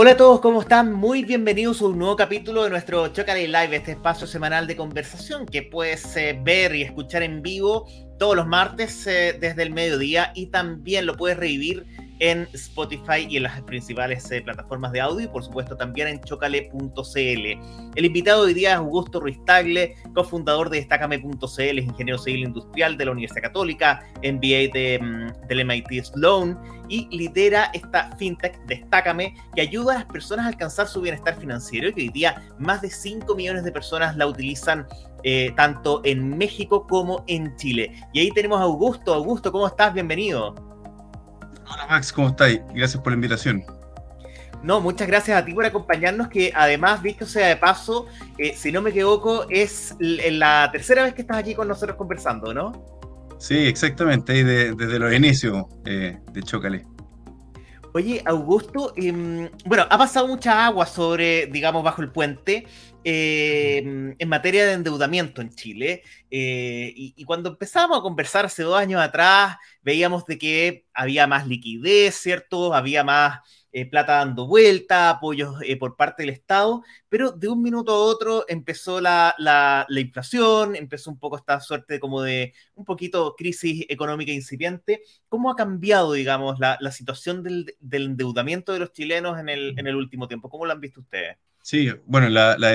Hola a todos, ¿cómo están? Muy bienvenidos a un nuevo capítulo de nuestro Chocale Live, este espacio semanal de conversación que puedes eh, ver y escuchar en vivo todos los martes eh, desde el mediodía y también lo puedes revivir en Spotify y en las principales eh, plataformas de audio y por supuesto también en chocale.cl. El invitado hoy día es Augusto Ruiz Tagle, cofundador de Destacame.cl, ingeniero civil industrial de la Universidad Católica, MBA de, mm, del MIT Sloan y lidera esta fintech Destácame que ayuda a las personas a alcanzar su bienestar financiero y que hoy día más de 5 millones de personas la utilizan eh, tanto en México como en Chile. Y ahí tenemos a Augusto. Augusto, ¿cómo estás? Bienvenido. Hola Max, ¿cómo estáis? Gracias por la invitación. No, muchas gracias a ti por acompañarnos, que además, visto sea de paso, eh, si no me equivoco, es la tercera vez que estás aquí con nosotros conversando, ¿no? Sí, exactamente, desde los inicios eh, de Chocale. Oye, Augusto, em, bueno, ha pasado mucha agua sobre, digamos, bajo el puente em, en materia de endeudamiento en Chile. Eh, y, cuando empezamos a conversar hace dos años atrás, veíamos de que había más liquidez, ¿cierto? Había más eh, plata dando vuelta, apoyos eh, por parte del Estado, pero de un minuto a otro empezó la, la, la, inflación, empezó un poco esta suerte como de un poquito crisis económica incipiente. ¿Cómo ha cambiado, digamos, la, la situación del, del, endeudamiento de los chilenos en el, en el último tiempo? ¿Cómo lo han visto ustedes? Sí, bueno, la, la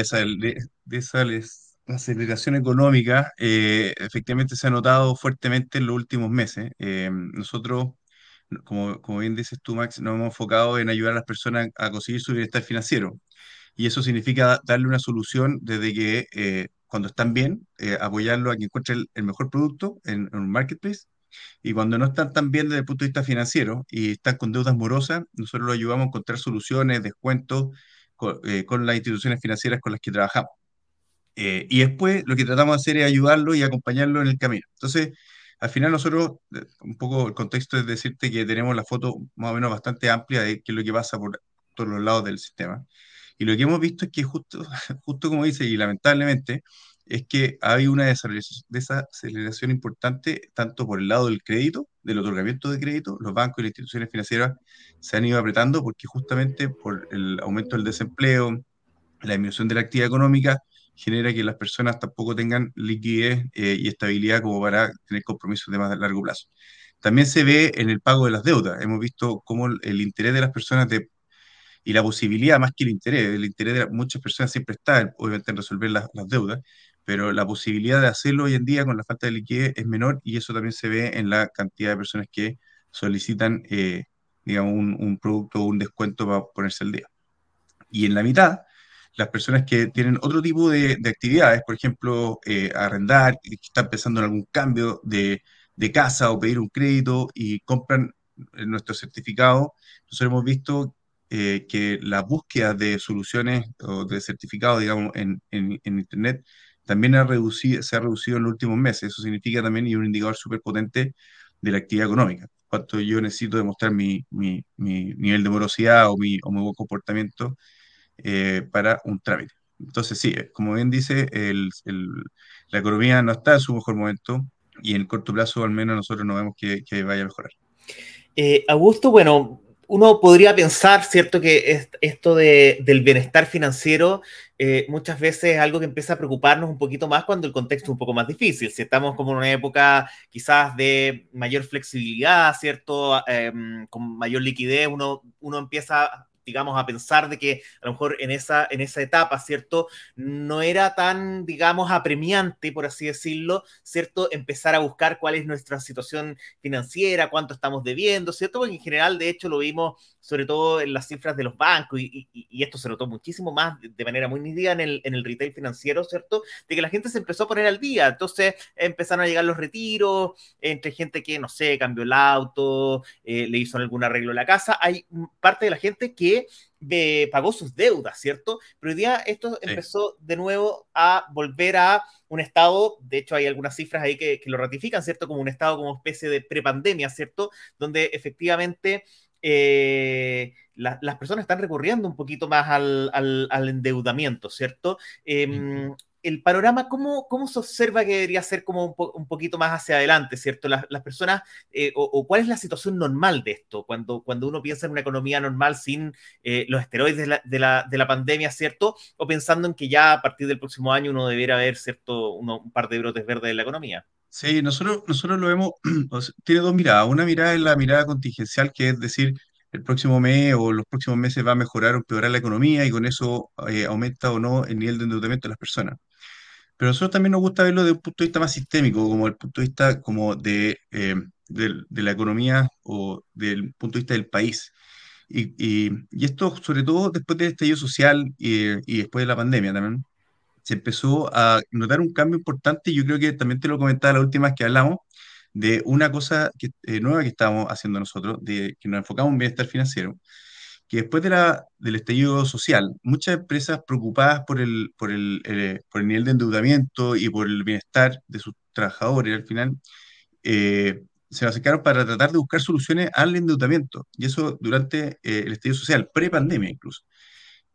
desaceleración económica eh, efectivamente se ha notado fuertemente en los últimos meses. Nosotros como, como bien dices tú, Max, nos hemos enfocado en ayudar a las personas a conseguir su bienestar financiero. Y eso significa darle una solución desde que eh, cuando están bien, eh, apoyarlo a que encuentre el, el mejor producto en, en, un marketplace. Y cuando no están tan bien desde el punto de vista financiero y están con deudas morosas, nosotros lo ayudamos a encontrar soluciones, descuentos con, eh, con las instituciones financieras con las que trabajamos. Eh, y después lo que tratamos de hacer es ayudarlo y acompañarlo en el camino. Entonces, al final nosotros, eh, un poco el contexto es decirte que tenemos la foto más o menos bastante amplia de qué es lo que pasa por todos los lados del sistema. Y lo que hemos visto es que justo, justo como dice, y lamentablemente, es que hay una desaceleración importante tanto por el lado del crédito, del otorgamiento de crédito, los bancos y las instituciones financieras se han ido apretando porque justamente por el aumento del desempleo, la disminución de la actividad económica, genera que las personas tampoco tengan liquidez eh, y estabilidad como para tener compromisos de más largo plazo. También se ve en el pago de las deudas. Hemos visto cómo el interés de las personas de, y la posibilidad, más que el interés, el interés de muchas personas siempre está, obviamente, en resolver las, las deudas, pero la posibilidad de hacerlo hoy en día con la falta de liquidez es menor y eso también se ve en la cantidad de personas que solicitan, eh, digamos, un, un producto o un descuento para ponerse al día. Y en la mitad, las personas que tienen otro tipo de, de actividades, por ejemplo, eh, arrendar, que están pensando en algún cambio de, casa o pedir un crédito y compran nuestro certificado, nosotros hemos visto eh, que la búsqueda de soluciones o de certificados, digamos, en, en, Internet también ha reducido, se ha reducido en los últimos meses. Eso significa también, y un indicador súper potente de la actividad económica. Cuánto yo necesito demostrar mi nivel de morosidad o mi, o mi buen comportamiento eh, para un trámite. Entonces, sí, como bien dice, el, el, la economía no está en su mejor momento y en corto plazo al menos nosotros no vemos que, que vaya a mejorar. Eh, Augusto, bueno, uno podría pensar, ¿cierto?, que esto de, del bienestar financiero eh, muchas veces es algo que empieza a preocuparnos un poquito más cuando el contexto es un poco más difícil. Si estamos como en una época quizás de mayor flexibilidad, ¿cierto?, eh, con mayor liquidez, uno, uno empieza digamos, a pensar de que a lo mejor en esa, en esa etapa, ¿cierto? No era tan, digamos, apremiante, por así decirlo, ¿cierto? Empezar a buscar cuál es nuestra situación financiera, cuánto estamos debiendo, ¿cierto? Porque en general, de hecho, lo vimos sobre todo en las cifras de los bancos, y, y, y esto se notó muchísimo más de manera muy nítida en el, en el retail financiero, ¿cierto? De que la gente se empezó a poner al día, entonces empezaron a llegar los retiros, entre gente que, no sé, cambió el auto, eh, le hizo algún arreglo a la casa, hay parte de la gente que eh, pagó sus deudas, ¿cierto? Pero hoy día esto sí. empezó de nuevo a volver a un estado, de hecho hay algunas cifras ahí que, que lo ratifican, ¿cierto? Como un estado como especie de prepandemia, ¿cierto? Donde efectivamente eh, la, las personas están recurriendo un poquito más al, al, al endeudamiento, ¿cierto? Eh, el panorama, ¿cómo, ¿cómo, se observa que debería ser como un, poquito más hacia adelante, ¿cierto? Las, las personas, eh, o, cuál es la situación normal de esto, cuando, cuando uno piensa en una economía normal sin eh, los esteroides de la, de, la, de la, pandemia, ¿cierto? O pensando en que ya a partir del próximo año uno debiera ver, ¿cierto? un par de brotes verdes en la economía. Sí, nosotros, nosotros lo vemos, tiene dos miradas. Una mirada es la mirada contingencial, que es decir, el próximo mes o los próximos meses va a mejorar o empeorar la economía y con eso eh, aumenta o no el nivel de endeudamiento de las personas. Pero nosotros también nos gusta verlo desde un punto de vista más sistémico, como el punto de vista como de, eh, de, la economía o del punto de vista del país. Y, y, esto, sobre todo después del estallido social y, y, después de la pandemia también, se empezó a notar un cambio importante. Y yo creo que también te lo comentaba la última vez que hablamos, de una cosa que, eh, nueva que estamos haciendo nosotros, de que nos enfocamos en bienestar financiero, que después de la, del estallido social, muchas empresas preocupadas por el, por el, eh, por el nivel de endeudamiento y por el bienestar de sus trabajadores al final, eh, se acercaron para tratar de buscar soluciones al endeudamiento. Y eso durante el estallido social, pre-pandemia incluso.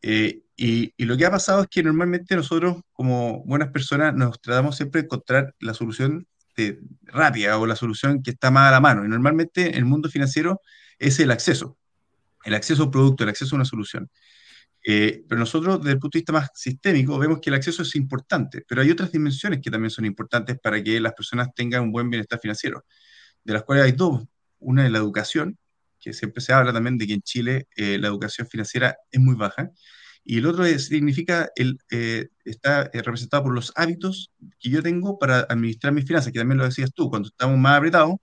Y, y, lo que ha pasado es que normalmente nosotros, como buenas personas, nos tratamos siempre de encontrar la solución rápida o la solución que está más a la mano. Y normalmente en el mundo financiero es el acceso, el acceso a un producto, el acceso a una solución. Eh, pero nosotros, desde el punto de vista más sistémico, vemos que el acceso es importante, pero hay otras dimensiones que también son importantes para que las personas tengan un buen bienestar financiero, de las cuales hay dos. Una es la educación, que siempre se habla también de que en Chile eh, la educación financiera es muy baja, y el otro significa, el, eh, está eh, representado por los hábitos que yo tengo para administrar mis finanzas, que también lo decías tú, cuando estamos más apretados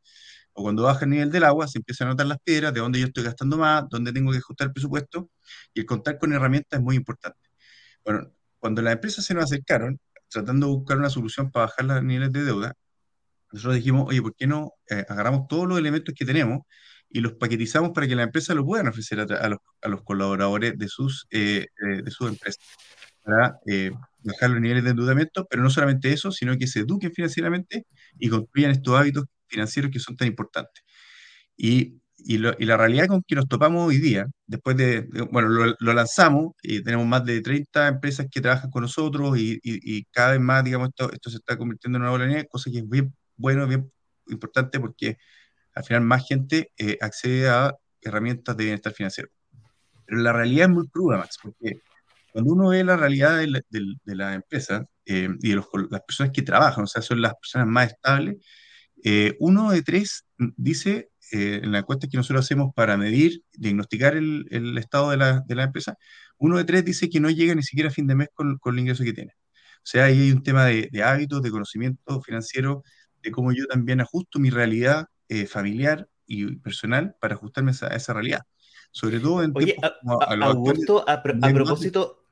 o cuando baja el nivel del agua, se empiezan a notar las piedras, de dónde yo estoy gastando más, dónde tengo que ajustar el presupuesto, y el contar con herramientas es muy importante. Bueno, cuando las empresas se nos acercaron, tratando de buscar una solución para bajar los niveles de deuda, nosotros dijimos, oye, ¿por qué no eh, agarramos todos los elementos que tenemos y los paquetizamos para que las empresas lo puedan ofrecer a, los, a los, colaboradores de sus, eh, eh, de sus empresas para eh, bajar los niveles de endeudamiento, pero no solamente eso, sino que se eduquen financieramente y construyan estos hábitos financieros que son tan importantes. Y, y, y la realidad con que nos topamos hoy día, después de, bueno, lo, lo, lanzamos y tenemos más de 30 empresas que trabajan con nosotros y, y, cada vez más, digamos, esto, esto se está convirtiendo en una bola de nieve, cosa que es bien bueno, bien importante porque al final más gente eh, accede a herramientas de bienestar financiero. Pero la realidad es muy cruda, Max, porque cuando uno ve la realidad de la, de, empresa eh, y de las personas que trabajan, o sea, son las personas más estables, eh, uno de tres dice, en la encuesta que nosotros hacemos para medir, diagnosticar el, el estado de la, de la, empresa, uno de tres dice que no llega ni siquiera a fin de mes con, con el ingreso que tiene. O sea, ahí hay un tema de, de hábitos, de conocimiento financiero, de cómo yo también ajusto mi realidad eh, familiar y personal para ajustarme a esa, realidad. Sobre todo en Oye, a, a, a, propósito,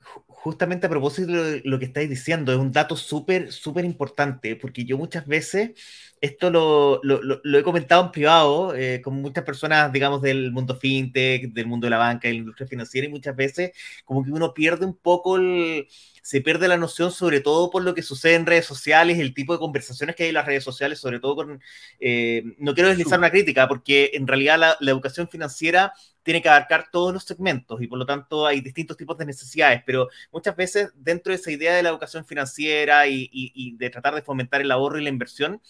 justamente a propósito de lo que estáis diciendo, es un dato súper, súper importante, porque yo muchas veces, esto lo, lo, lo he comentado en privado eh, con muchas personas, digamos, del mundo fintech, del mundo de la banca, de la industria financiera, y muchas veces como que uno pierde un poco el se pierde la noción, sobre todo por lo que sucede en redes sociales, el tipo de conversaciones que hay en las redes sociales, sobre todo con, eh, no quiero deslizar una crítica, porque en realidad la, educación financiera tiene que abarcar todos los segmentos y por lo tanto hay distintos tipos de necesidades, pero muchas veces dentro de esa idea de la educación financiera y, de tratar de fomentar el ahorro y la inversión,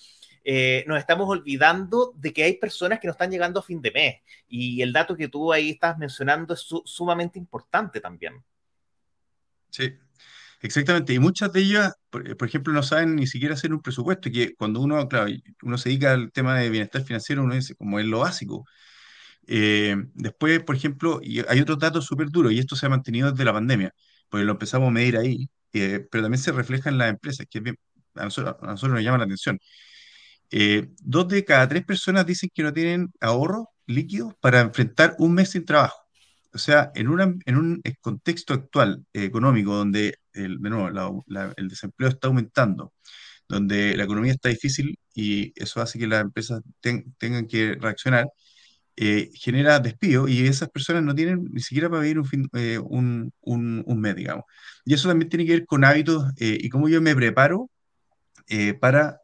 eh, nos estamos olvidando de que hay personas que no están llegando a fin de mes. Y el dato que tú ahí estás mencionando es su sumamente importante también. Sí, Exactamente, y muchas de ellas, por, ejemplo, no saben ni siquiera hacer un presupuesto, que cuando uno, claro, uno se dedica al tema de bienestar financiero, uno dice, como es lo básico. Eh, después, por ejemplo, y hay otros datos súper duros, y esto se ha mantenido desde la pandemia, porque lo empezamos a medir ahí, eh, pero también se refleja en las empresas, que a, nosotros, nos llama la atención. Eh, dos de cada tres personas dicen que no tienen ahorro líquido para enfrentar un mes sin trabajo. O sea, en, una, en un contexto actual económico donde el, de nuevo, el desempleo está aumentando, donde la economía está difícil y eso hace que las empresas tengan que reaccionar, eh, genera despido y esas personas no tienen ni siquiera para vivir un, eh, un, un, mes, digamos. Y eso también tiene que ver con hábitos eh, y cómo yo me preparo para,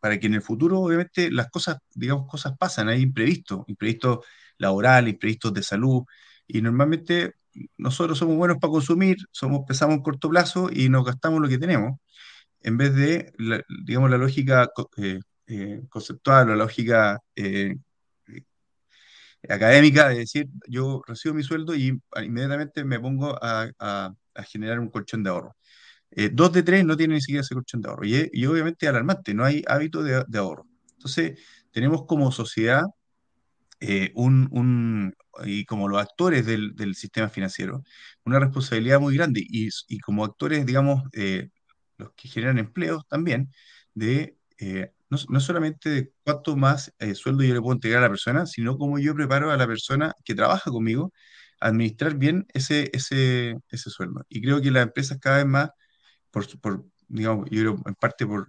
para que en el futuro, obviamente, las cosas, digamos, cosas pasan, hay imprevistos, imprevistos laborales, imprevistos de salud, y normalmente nosotros somos buenos para consumir, somos, pensamos en corto plazo y nos gastamos lo que tenemos. en vez de, digamos, la lógica eh, eh, conceptual o la lógica eh, académica de decir, yo recibo mi sueldo y inmediatamente me pongo a, generar un colchón de ahorro. dos de tres no tienen ni siquiera ese colchón de ahorro. Y, y obviamente alarmante, no hay hábito de, de ahorro. Entonces, tenemos como sociedad un, y como los actores del, del, sistema financiero, una responsabilidad muy grande. Y, y como actores, digamos, los que generan empleos también, de eh, no, no, solamente de cuánto más eh, sueldo yo le puedo entregar a la persona, sino cómo yo preparo a la persona que trabaja conmigo a administrar bien ese, ese, ese sueldo. Y creo que las empresas cada vez más, por, por digamos, yo creo en parte por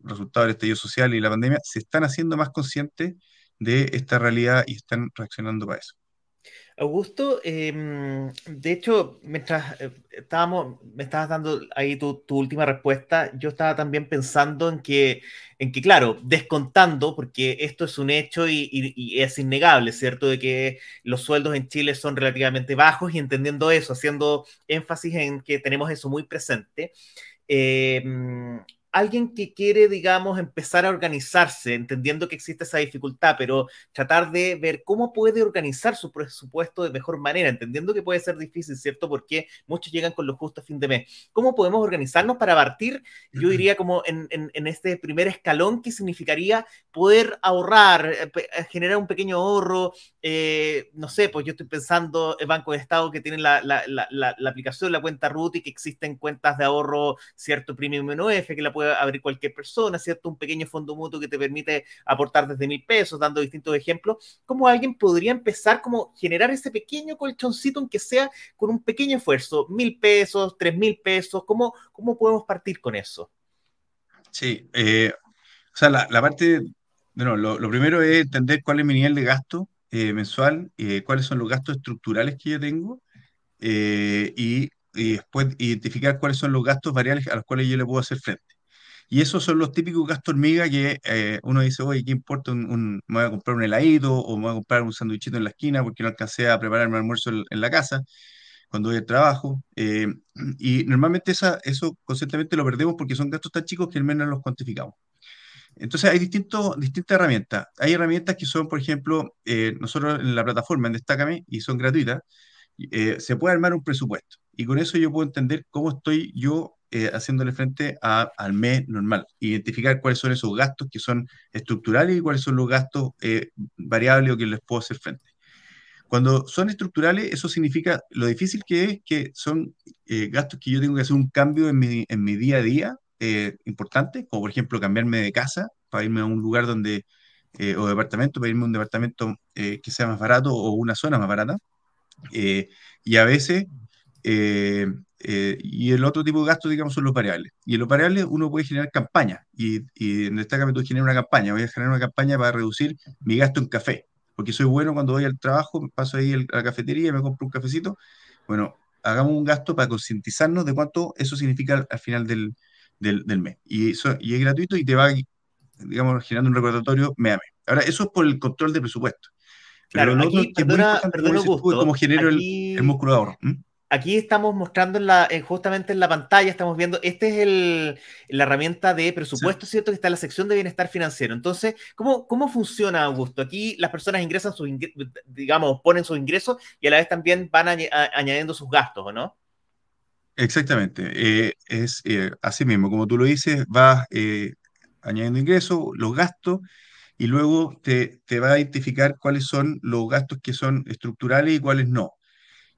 resultado del estallido social y la pandemia, se están haciendo más conscientes de esta realidad y están reaccionando para eso. Augusto, em, de hecho, mientras eh, estábamos, me estabas dando ahí tu, última respuesta, yo estaba también pensando en que, en que, claro, descontando, porque esto es un hecho y, y es innegable, ¿cierto? De que los sueldos en Chile son relativamente bajos y entendiendo eso, haciendo énfasis en que tenemos eso muy presente. Eh, alguien que quiere, digamos, empezar a organizarse, entendiendo que existe esa dificultad, pero tratar de ver cómo puede organizar su presupuesto de mejor manera, entendiendo que puede ser difícil, ¿cierto? Porque muchos llegan con lo justo a fin de mes. ¿Cómo podemos organizarnos para partir? Yo diría como en, este primer escalón, que significaría poder ahorrar, eh, eh, generar un pequeño ahorro, eh, no sé, pues yo estoy pensando en Banco de Estado que tienen la, aplicación, la cuenta RUT y que existen cuentas de ahorro, cierto, Premium NOF, que la puede abrir cualquier persona, ¿cierto? Un pequeño fondo mutuo que te permite aportar desde mil pesos, dando distintos ejemplos. ¿Cómo alguien podría empezar como generar ese pequeño colchoncito, aunque sea con un pequeño esfuerzo? Mil pesos, tres mil pesos, ¿cómo, cómo podemos partir con eso? Sí, eh, o sea, la, parte, bueno, lo, lo, primero es entender cuál es mi nivel de gasto eh, mensual, eh, cuáles son los gastos estructurales que yo tengo y, y, después identificar cuáles son los gastos variables a los cuales yo le puedo hacer frente. Y esos son los típicos gastos hormiga que eh, uno dice, oye, ¿qué importa? Un, me voy a comprar un heladito o me voy a comprar un sandwichito en la esquina porque no alcancé a prepararme el almuerzo en, la casa cuando voy al trabajo. Eh, y normalmente esa, eso constantemente lo perdemos porque son gastos tan chicos que al menos los cuantificamos. Entonces hay distintas herramientas. Hay herramientas que son, por ejemplo, eh, nosotros en la plataforma en Destácame y son gratuitas, se puede armar un presupuesto. Y con eso yo puedo entender cómo estoy yo eh, haciéndole frente al mes normal. Identificar cuáles son esos gastos que son estructurales y cuáles son los gastos eh, variables o que les puedo hacer frente. Cuando son estructurales, eso significa lo difícil que es que son eh, gastos que yo tengo que hacer un cambio en mi, en mi día a día importante, como por ejemplo cambiarme de casa para irme a un lugar donde, o departamento, para irme a un departamento que sea más barato o una zona más barata. y a veces eh, y el otro tipo de gastos, digamos, son los variables. Y en los variables uno puede generar campañas. Y, y en esta tú generas una campaña. Voy a generar una campaña para reducir mi gasto en café. Porque soy bueno cuando voy al trabajo, paso ahí a la cafetería y me compro un cafecito. Bueno, hagamos un gasto para concientizarnos de cuánto eso significa al final del, del, mes. Y, eso, y es gratuito y te va, digamos, generando un recordatorio, me Ahora, eso es por el control de presupuesto. Claro, Pero aquí, que perdona, perdona cómo genero el, el, músculo de ahorro aquí estamos mostrando en la, justamente en la pantalla, estamos viendo, esta es el, la herramienta de presupuesto, ¿cierto? Que está en la sección de bienestar financiero. Entonces, ¿cómo, cómo funciona, Augusto? Aquí las personas ingresan sus, digamos, ponen sus ingresos y a la vez también van añadiendo sus gastos, ¿o no? Exactamente. Eh, es eh, así mismo, como tú lo dices, vas eh, añadiendo ingresos, los gastos, y luego te, te va a identificar cuáles son los gastos que son estructurales y cuáles no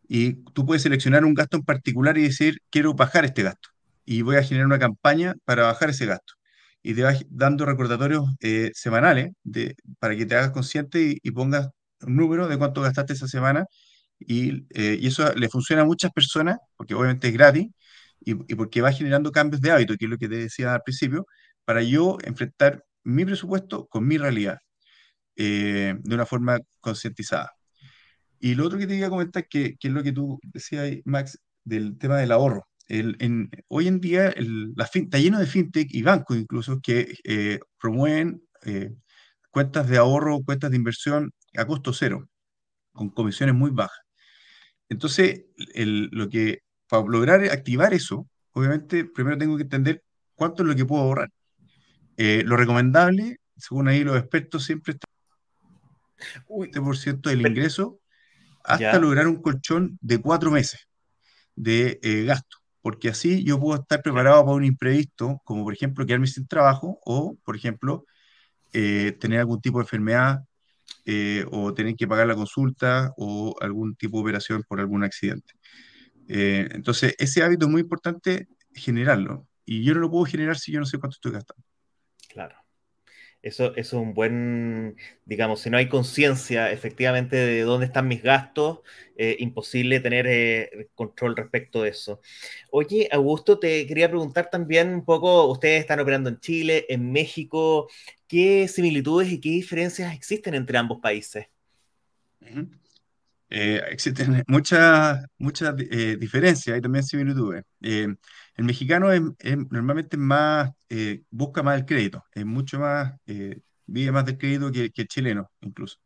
y tú puedes seleccionar un gasto en particular y decir, quiero bajar este gasto. Y voy a generar una campaña para bajar ese gasto. Y te vas dando recordatorios eh, semanales de, para que te hagas consciente y, pongas un número de cuánto gastaste esa semana. Y, eh, y, eso le funciona a muchas personas, porque obviamente es gratis, y, y, porque va generando cambios de hábito, que es lo que te decía al principio, para yo enfrentar mi presupuesto con mi realidad eh, de una forma concientizada. Y lo otro que te quería comentar, que, que es lo que tú decías, Max, del tema del ahorro. El, en, hoy en día el, la está lleno de fintech y bancos incluso que eh, promueven eh, cuentas de ahorro, cuentas de inversión a costo cero, con comisiones muy bajas. Entonces, el, lo que, para lograr activar eso, obviamente, primero tengo que entender cuánto es lo que puedo ahorrar. Eh, lo recomendable, según ahí los expertos, siempre está el 7% del ingreso hasta lograr un colchón de cuatro meses de eh, gasto, porque así yo puedo estar preparado para un imprevisto, como por ejemplo quedarme sin trabajo o, por ejemplo, eh, tener algún tipo de enfermedad eh, o tener que pagar la consulta o algún tipo de operación por algún accidente. entonces, ese hábito es muy importante generarlo y yo no lo puedo generar si yo no sé cuánto estoy gastando. Claro. Eso, es un buen, digamos, si no hay conciencia efectivamente de dónde están mis gastos, eh, imposible tener eh, control respecto de eso. Oye, Augusto, te quería preguntar también un poco, ustedes están operando en Chile, en México, ¿qué similitudes y qué diferencias existen entre ambos países? Eh, existen muchas muchas diferencias y también similitudes. El mexicano es, normalmente más, eh, busca más el crédito, es mucho más, eh, vive más del crédito que, el chileno incluso.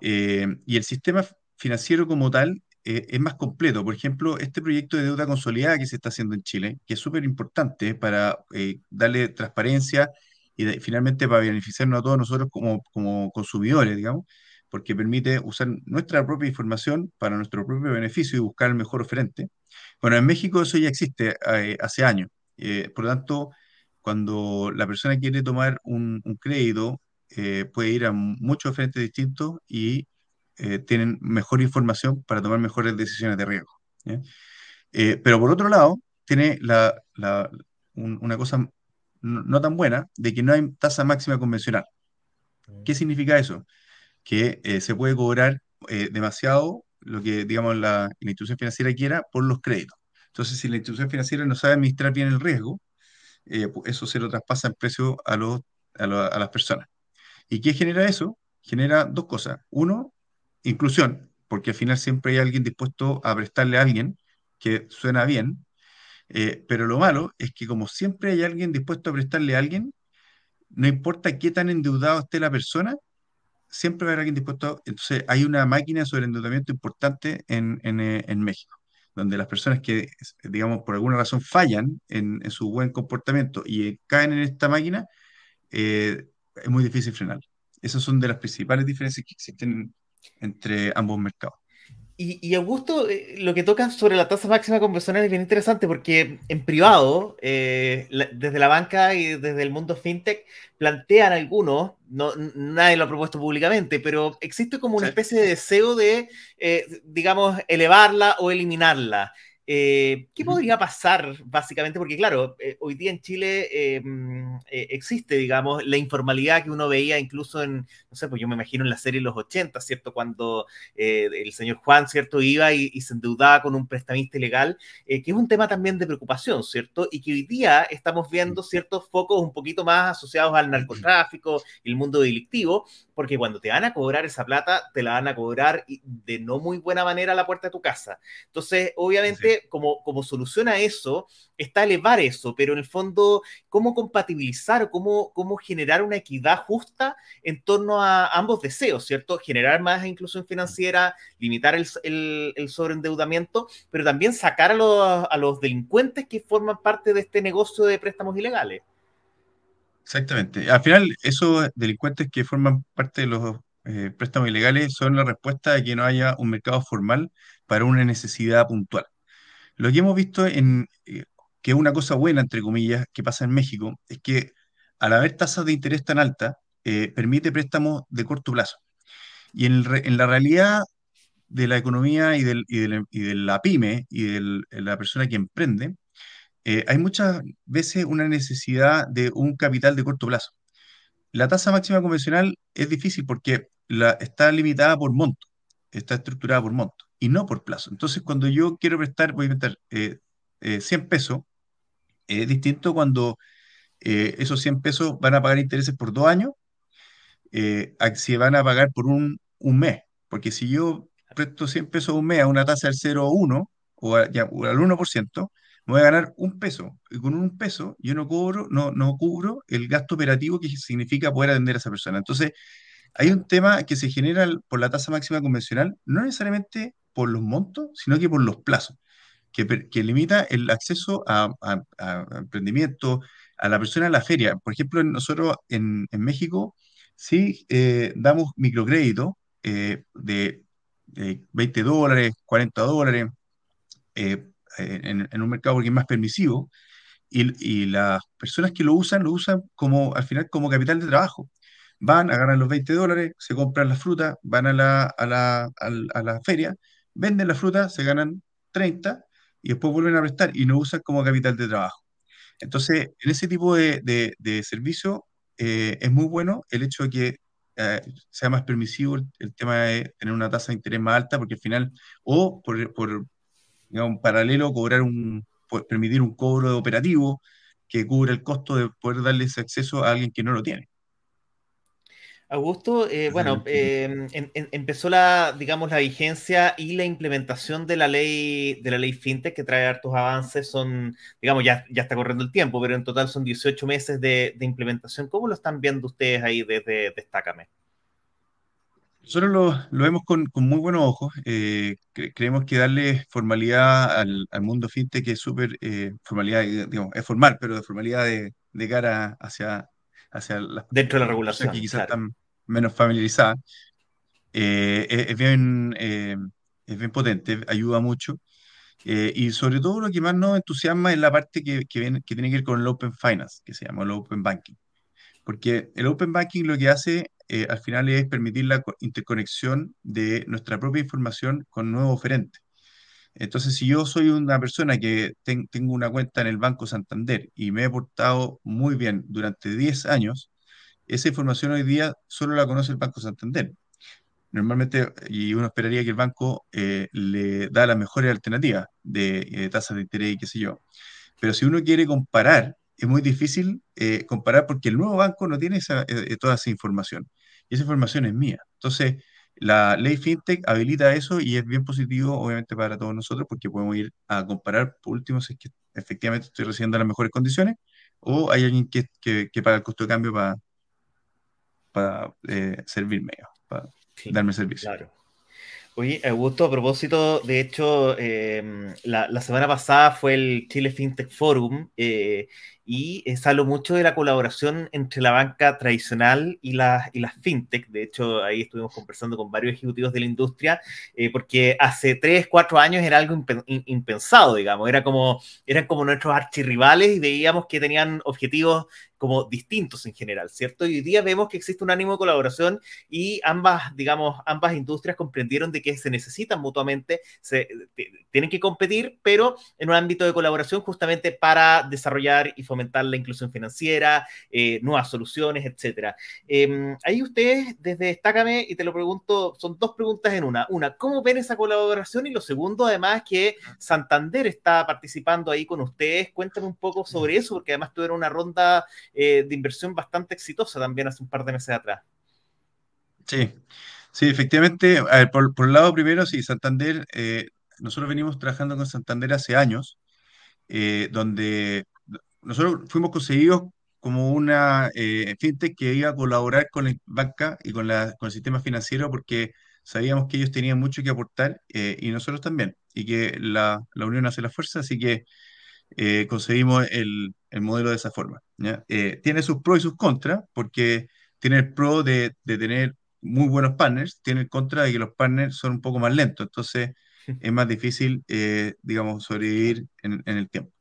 Eh, y el sistema financiero como tal es más completo. Por ejemplo, este proyecto de deuda consolidada que se está haciendo en Chile, que es súper importante para darle transparencia y finalmente para beneficiarnos a todos nosotros como, como consumidores, digamos, porque permite usar nuestra propia información para nuestro propio beneficio y buscar el mejor oferente. Bueno, en México eso ya existe eh, hace años. Eh, por lo tanto, cuando la persona quiere tomar un, crédito, eh, puede ir a muchos frentes distintos y tienen mejor información para tomar mejores decisiones de riesgo. pero por otro lado, tiene una cosa no, tan buena de que no hay tasa máxima convencional. ¿Qué significa eso? Que se puede cobrar demasiado lo que, digamos, la, institución financiera quiera por los créditos. Entonces, si la institución financiera no sabe administrar bien el riesgo, eh, eso se lo traspasa en precio a, los, a, las personas. ¿Y qué genera eso? Genera dos cosas. Uno, inclusión, porque al final siempre hay alguien dispuesto a prestarle a alguien que suena bien, eh, pero lo malo es que como siempre hay alguien dispuesto a prestarle a alguien, no importa qué tan endeudado esté la persona, siempre va a haber alguien dispuesto. Entonces, hay una máquina sobre endeudamiento importante en, eh, en, México, donde las personas que, digamos, por alguna razón fallan en, su buen comportamiento y caen en esta máquina, eh, es muy difícil frenar. Esas son de las principales diferencias que existen entre ambos mercados. Y, Augusto, eh, lo que toca sobre la tasa máxima convencional es bien interesante porque en privado, eh, desde la banca y desde el mundo fintech, plantean algunos, no, nadie lo ha propuesto públicamente, pero existe como una especie de deseo de, eh, digamos, elevarla o eliminarla. Eh, ¿Qué podría pasar, básicamente? Porque, claro, eh, hoy día en Chile eh, mm, existe, digamos, la informalidad que uno veía incluso en, no sé, pues yo me imagino en la serie Los 80, ¿cierto? Cuando el señor Juan, ¿cierto? Iba y, se endeudaba con un prestamista ilegal, que es un tema también de preocupación, ¿cierto? Y que hoy día estamos viendo ciertos focos un poquito más asociados al narcotráfico y el mundo delictivo, porque cuando te van a cobrar esa plata, te la van a cobrar de no muy buena manera a la puerta de tu casa. Entonces, obviamente, como, como solución a eso, está elevar eso, pero en el fondo, ¿cómo compatibilizar cómo, cómo generar una equidad justa en torno a ambos deseos, ¿cierto? Generar más inclusión financiera, limitar el, el, sobreendeudamiento, pero también sacar a los, a los delincuentes que forman parte de este negocio de préstamos ilegales. Exactamente. Al final, esos delincuentes que forman parte de los eh, préstamos ilegales son la respuesta de que no haya un mercado formal para una necesidad puntual. Lo que hemos visto en, eh, que es una cosa buena, entre comillas, que pasa en México, es que al haber tasas de interés tan altas, eh, permite préstamos de corto plazo. Y en, la realidad de la economía y, de la pyme y de la persona que emprende, eh, hay muchas veces una necesidad de un capital de corto plazo. La tasa máxima convencional es difícil porque está limitada por monto, está estructurada por monto y no por plazo. Entonces, cuando yo quiero prestar, voy a inventar eh, 100 eh, pesos, es distinto cuando eh, esos 100 pesos van a pagar intereses por dos años, a si van a pagar por un, un mes. Porque si yo presto 100 pesos un mes a una tasa del 0,1 o, o al 1%, me voy a ganar un peso. Y con un peso yo no cobro, no, no cubro el gasto operativo que significa poder atender a esa persona. Entonces, hay un tema que se genera por la tasa máxima convencional, no necesariamente por los montos, sino que por los plazos. que, limita el acceso a, emprendimiento, a la persona a la feria. Por ejemplo, nosotros en, México sí eh, damos microcrédito eh, de, 20 dólares, 40 dólares, eh, en, en, un mercado que es más permisivo, y, las personas que lo usan, lo usan como, al final como capital de trabajo. Van, agarran los 20 dólares, se compran la fruta, van a la, a la, a la feria, venden la fruta, se ganan 30 y después vuelven a prestar y no usan como capital de trabajo. Entonces, en ese tipo de, servicio eh, es muy bueno el hecho de que eh, sea más permisivo el, tema de tener una tasa de interés más alta, porque al final, o por, por digamos, paralelo, cobrar un, permitir un cobro operativo que cubra el costo de poder darle ese acceso a alguien que no lo tiene. Augusto, eh, bueno, em, empezó la, digamos, la vigencia y la implementación de la ley de la ley fintech que trae hartos avances. Son, digamos, ya, ya está corriendo el tiempo, pero en total son 18 meses de, implementación. ¿Cómo lo están viendo ustedes ahí desde Destácame? Nosotros lo, lo vemos con, muy buenos ojos. Eh, creemos que darle formalidad al, mundo fintech es súper, eh, formalidad, digamos, es formal, pero de formalidad de, cara hacia, hacia las Dentro de la regulación. Que quizás están menos familiarizadas. Eh, es, bien, es bien potente, ayuda mucho. y sobre todo lo que más nos entusiasma es la parte que, que, viene, que tiene que ver con el Open Finance, que se llama el Open Banking. Porque el Open Banking lo que hace eh, al final es permitir la interconexión de nuestra propia información con nuevos oferentes. Entonces, si yo soy una persona que tengo una cuenta en el Banco Santander y me he portado muy bien durante 10 años, esa información hoy día solo la conoce el Banco Santander. Normalmente, y uno esperaría que el banco eh, le da las mejores alternativas de eh, tasas de interés y qué sé yo. Pero si uno quiere comparar, es muy difícil comparar porque el nuevo banco no tiene toda esa información y esa información es mía. Entonces, la ley FinTech habilita eso y es bien positivo, obviamente, para todos nosotros, porque podemos ir a comparar, por último, si es que efectivamente estoy recibiendo las mejores condiciones o hay alguien que, que, paga el costo de cambio para, para eh, servirme, para darme servicio. Claro. Oye, Augusto, a propósito, de hecho, em, la, la, semana pasada fue el Chile FinTech Forum eh, y algo mucho de la colaboración entre la banca tradicional y las y las fintech. De hecho, ahí estuvimos conversando con varios ejecutivos de la industria, eh, porque hace tres, cuatro años era algo impensado, digamos. Era como, eran como nuestros archirrivales y veíamos que tenían objetivos como distintos en general, ¿cierto? Y hoy día vemos que existe un ánimo de colaboración y ambas, digamos, ambas industrias comprendieron de que se necesitan mutuamente, se tienen que competir, pero en un ámbito de colaboración justamente para desarrollar y fomentar la inclusión financiera, eh, nuevas soluciones, etcétera. Em, ahí ustedes, desde Destácame, y te lo pregunto, son dos preguntas en una. Una, ¿cómo ven esa colaboración? Y lo segundo, además, que Santander está participando ahí con ustedes. Cuéntame un poco sobre eso, porque además tuvieron una ronda eh, de inversión bastante exitosa también hace un par de meses atrás. Sí, sí, efectivamente. A ver, por, por, el lado primero, sí, Santander, eh, nosotros venimos trabajando con Santander hace años, donde nosotros fuimos conseguidos como una eh, fintech que iba a colaborar con la banca y con, la, con el sistema financiero porque sabíamos que ellos tenían mucho que aportar eh, y nosotros también, y que la, la, unión hace la fuerza, así que eh, conseguimos el, el, modelo de esa forma. Eh, tiene sus pros y sus contras, porque tiene el pro de, de, tener muy buenos partners, tiene el contra de que los partners son un poco más lentos, entonces es más difícil, digamos, sobrevivir en, en el tiempo.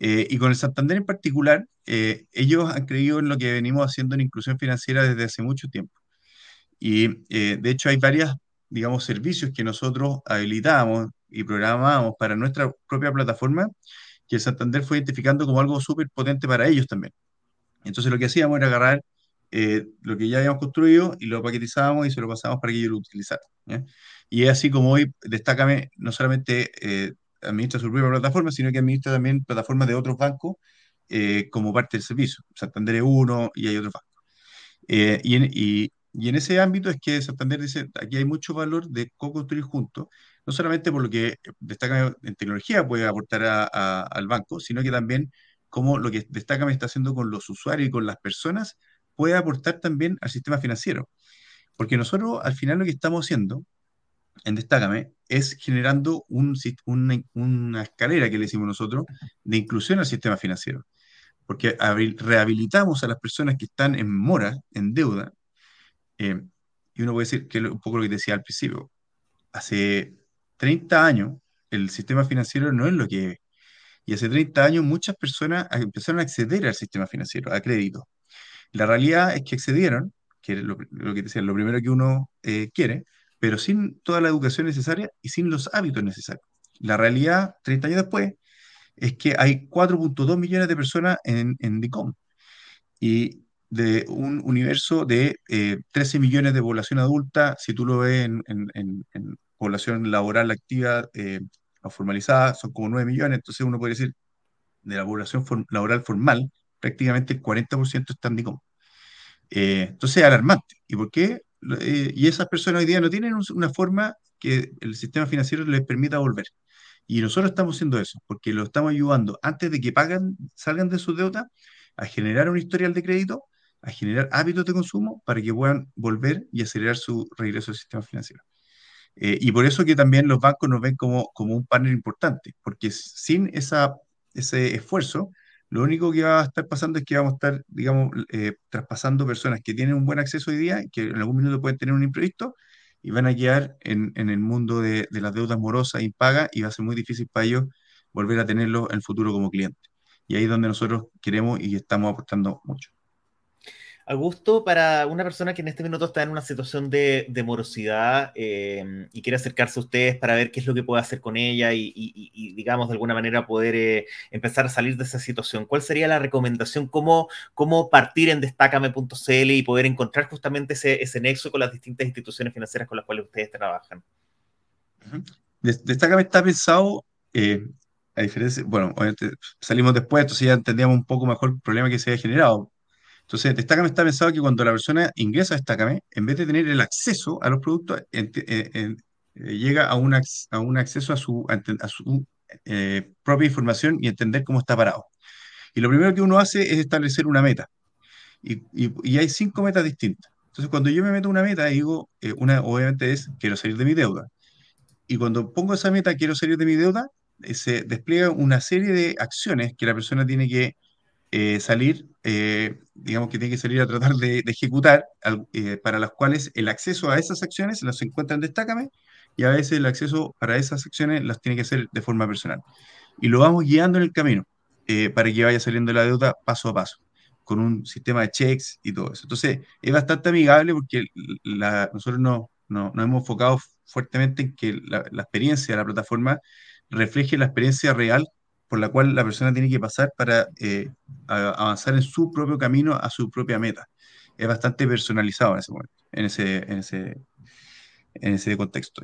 Eh, y con el Santander en particular, eh, ellos han creído en lo que venimos haciendo en inclusión financiera desde hace mucho tiempo. Y eh, de hecho hay varios, digamos, servicios que nosotros habilitamos y programamos para nuestra propia plataforma que el Santander fue identificando como algo súper potente para ellos también. Entonces lo que hacíamos era agarrar lo que ya habíamos construido y lo paquetizábamos y se lo pasamos para que ellos lo utilizaran. Y es así como hoy, destácame, no solamente administra su propia plataforma, sino que administra también plataformas de otros bancos eh, como parte del servicio. Santander es uno y hay otros bancos. Eh, y, en, y, y, en, ese ámbito es que Santander dice, aquí hay mucho valor de co-construir juntos, no solamente por lo que destaca en tecnología puede aportar a, al banco, sino que también como lo que Destaca está haciendo con los usuarios y con las personas puede aportar también al sistema financiero. Porque nosotros al final lo que estamos haciendo en Destácame es generando un, una, escalera que le decimos nosotros de inclusión al sistema financiero. Porque rehabilitamos a las personas que están en mora, en deuda, eh, y uno puede decir que es un poco lo que decía al principio. Hace 30 años el sistema financiero no es lo que es. Y hace 30 años muchas personas empezaron a acceder al sistema financiero, a crédito. La realidad es que accedieron, que es lo, que decía, lo primero que uno eh, quiere, pero sin toda la educación necesaria y sin los hábitos necesarios. La realidad, 30 años después, es que hay 4.2 millones de personas en, en DICOM y de un universo de 13 eh, millones de población adulta, si tú lo ves en, en, población laboral activa eh, formalizada, son como 9 millones, entonces uno puede decir, de la población laboral formal, prácticamente el 40% está en DICOM. Eh, entonces es alarmante. ¿Y por qué? Eh, y esas personas hoy día no tienen una forma que el sistema financiero les permita volver. Y nosotros estamos haciendo eso, porque lo estamos ayudando antes de que pagan, salgan de su deuda, a generar un historial de crédito, a generar hábitos de consumo para que puedan volver y acelerar su regreso al sistema financiero. Eh, y por eso que también los bancos nos ven como, como un partner importante, porque sin esa, ese esfuerzo, lo único que va a estar pasando es que vamos a estar, digamos, eh, traspasando personas que tienen un buen acceso hoy día, que en algún minuto pueden tener un imprevisto, y van a quedar en, el mundo de, las deudas morosas, impagas, y va a ser muy difícil para ellos volver a tenerlo en el futuro como cliente. Y ahí es donde nosotros queremos y estamos apostando mucho. Augusto, para una persona que en este minuto está en una situación de, morosidad em, y quiere acercarse a ustedes para ver qué es lo que puede hacer con ella y, digamos, de alguna manera poder eh, empezar a salir de esa situación, ¿cuál sería la recomendación? ¿Cómo, cómo partir en destacame.cl y poder encontrar justamente ese, ese, nexo con las distintas instituciones financieras con las cuales ustedes trabajan? Destacame está pensado, eh, a diferencia, bueno, salimos después, entonces ya entendíamos un poco mejor el problema que se había generado entonces, Destácame está pensado que cuando la persona ingresa a Destácame, en vez de tener el acceso a los productos, eh, eh, llega a un, acceso a su, a su eh, propia información y entender cómo está parado. Y lo primero que uno hace es establecer una meta. Y, y, hay cinco metas distintas. Entonces, cuando yo me meto una meta, digo, una obviamente es, quiero salir de mi deuda. Y cuando pongo esa meta, quiero salir de mi deuda, se despliega una serie de acciones que la persona tiene que eh, salir, eh, digamos que tiene que salir a tratar de, ejecutar, eh, para las cuales el acceso a esas acciones las encuentra en Destácame y a veces el acceso para esas acciones las tiene que hacer de forma personal. Y lo vamos guiando en el camino para que vaya saliendo la deuda paso a paso, con un sistema de checks y todo eso. Entonces, es bastante amigable porque nosotros nos no, hemos enfocado fuertemente en que la, la experiencia de la plataforma refleje la experiencia real por la cual la persona tiene que pasar para eh, avanzar en su propio camino a su propia meta. Es bastante personalizado en ese momento, en ese, en ese, en ese contexto.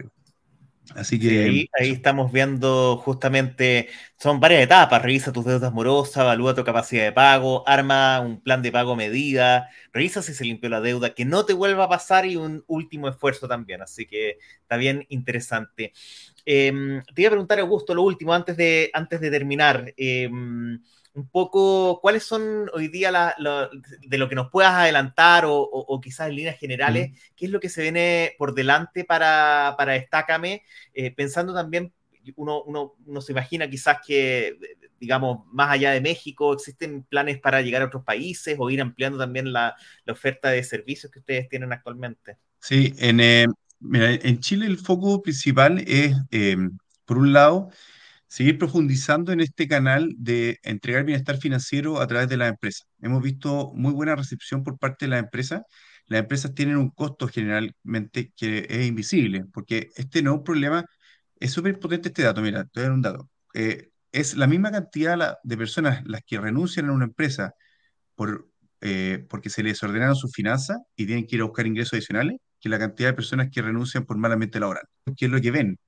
Así que. ahí, estamos viendo justamente, son varias etapas. Revisa tus deudas morosas, evalúa tu capacidad de pago, arma un plan de pago medida, revisa si se limpió la deuda, que no te vuelva a pasar y un último esfuerzo también. Así que está bien interesante. Em, te iba a preguntar, Augusto, lo último, antes de, antes de terminar. Em, un poco cuáles son hoy día de lo que nos puedas adelantar o, quizás en líneas generales, qué es lo que se viene por delante para, para Estácame, eh, pensando también, uno, uno, uno, se imagina quizás que, digamos, más allá de México, existen planes para llegar a otros países o ir ampliando también la, la oferta de servicios que ustedes tienen actualmente. Sí, en, eh, en Chile el foco principal es, eh, por un lado, seguir profundizando en este canal de entregar bienestar financiero a través de las empresas. Hemos visto muy buena recepción por parte de las empresas. Las empresas tienen un costo generalmente que es invisible, porque este no es un problema, es súper potente este dato, mira, te voy a dar un dato. Eh, es la misma cantidad de personas las que renuncian a una empresa por, eh, porque se les ordenaron sus finanzas y tienen que ir a buscar ingresos adicionales, que la cantidad de personas que renuncian por malamente laboral. ¿Qué es lo que ven?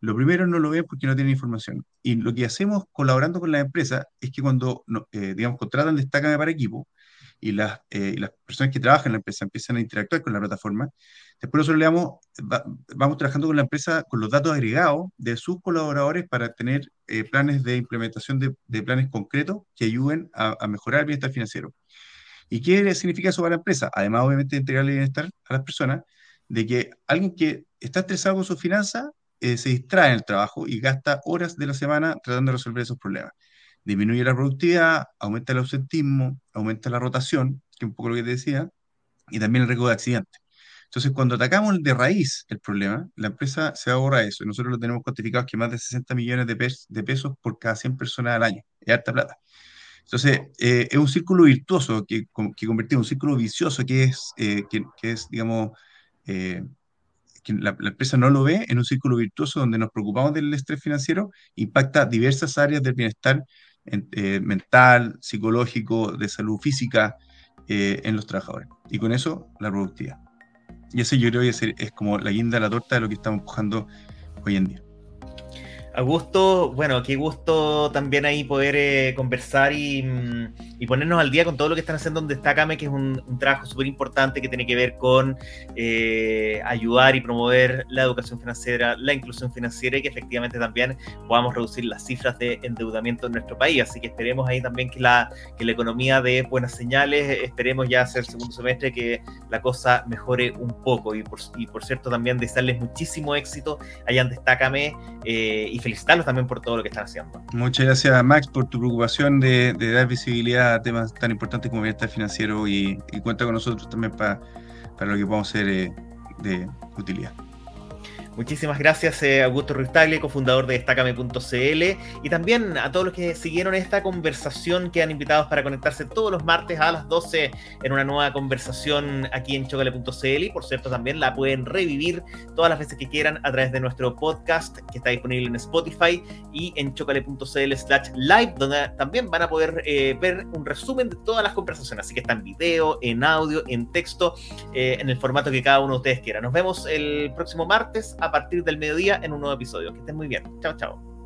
Lo primero no lo ven porque no tienen información. Y lo que hacemos colaborando con las empresas es que cuando, eh, digamos, contratan Destácame para equipo y las, eh, personas que trabajan en la empresa empiezan a interactuar con la plataforma, después nosotros le damos, vamos trabajando con la empresa con los datos agregados de sus colaboradores para tener eh, planes de implementación de, planes concretos que ayuden a, mejorar el bienestar financiero. ¿Y qué significa eso para la empresa? Además, obviamente, entregarle bienestar a las personas, de que alguien que está estresado con sus finanzas eh, se distrae en el trabajo y gasta horas de la semana tratando de resolver esos problemas. Disminuye la productividad, aumenta el ausentismo, aumenta la rotación, que es un poco lo que te decía, y también el riesgo de accidente. Entonces, cuando atacamos de raíz el problema, la empresa se ahorra eso. Nosotros lo tenemos cuantificado que más de 60 millones de, de pesos por cada 100 personas al año. Es harta plata. Entonces, eh, es un círculo virtuoso que, que convertimos en un círculo vicioso que es, eh, que, es digamos, que la, empresa no lo ve en un círculo virtuoso donde nos preocupamos del estrés financiero, impacta diversas áreas del bienestar mental, psicológico, de salud física en los trabajadores. Y con eso, la productividad. Y ese yo creo que es, es como la guinda de la torta de lo que estamos empujando hoy en día. Augusto, bueno, qué gusto también ahí poder eh, conversar mm, y, ponernos al día con todo lo que están haciendo en Destácame, que es un, trabajo súper importante que tiene que ver con eh, ayudar y promover la educación financiera, la inclusión financiera y que efectivamente también podamos reducir las cifras de endeudamiento en nuestro país. Así que esperemos ahí también que la, que la economía dé buenas señales, esperemos ya hacer el segundo semestre que la cosa mejore un poco y por, y por cierto también desearles muchísimo éxito allá en Destácame eh, y felicitarlos también por todo lo que están haciendo. Muchas gracias, Max, por tu preocupación de, dar visibilidad a temas tan importantes como bienestar financiero y, cuenta con nosotros también para, para lo que podamos ser eh, de utilidad. Muchísimas gracias, eh, Augusto Ruiz cofundador de Destacame.cl, y también a todos los que siguieron esta conversación, que han invitados para conectarse todos los martes a las 12 en una nueva conversación aquí en chocale.cl. Y por cierto, también la pueden revivir todas las veces que quieran a través de nuestro podcast que está disponible en Spotify y en chocale.cl slash live, donde también van a poder eh, ver un resumen de todas las conversaciones. Así que está en video, en audio, en texto, eh, en el formato que cada uno de ustedes quiera. Nos vemos el próximo martes a partir del mediodía en un nuevo episodio. Que estén muy bien. Chao, chao.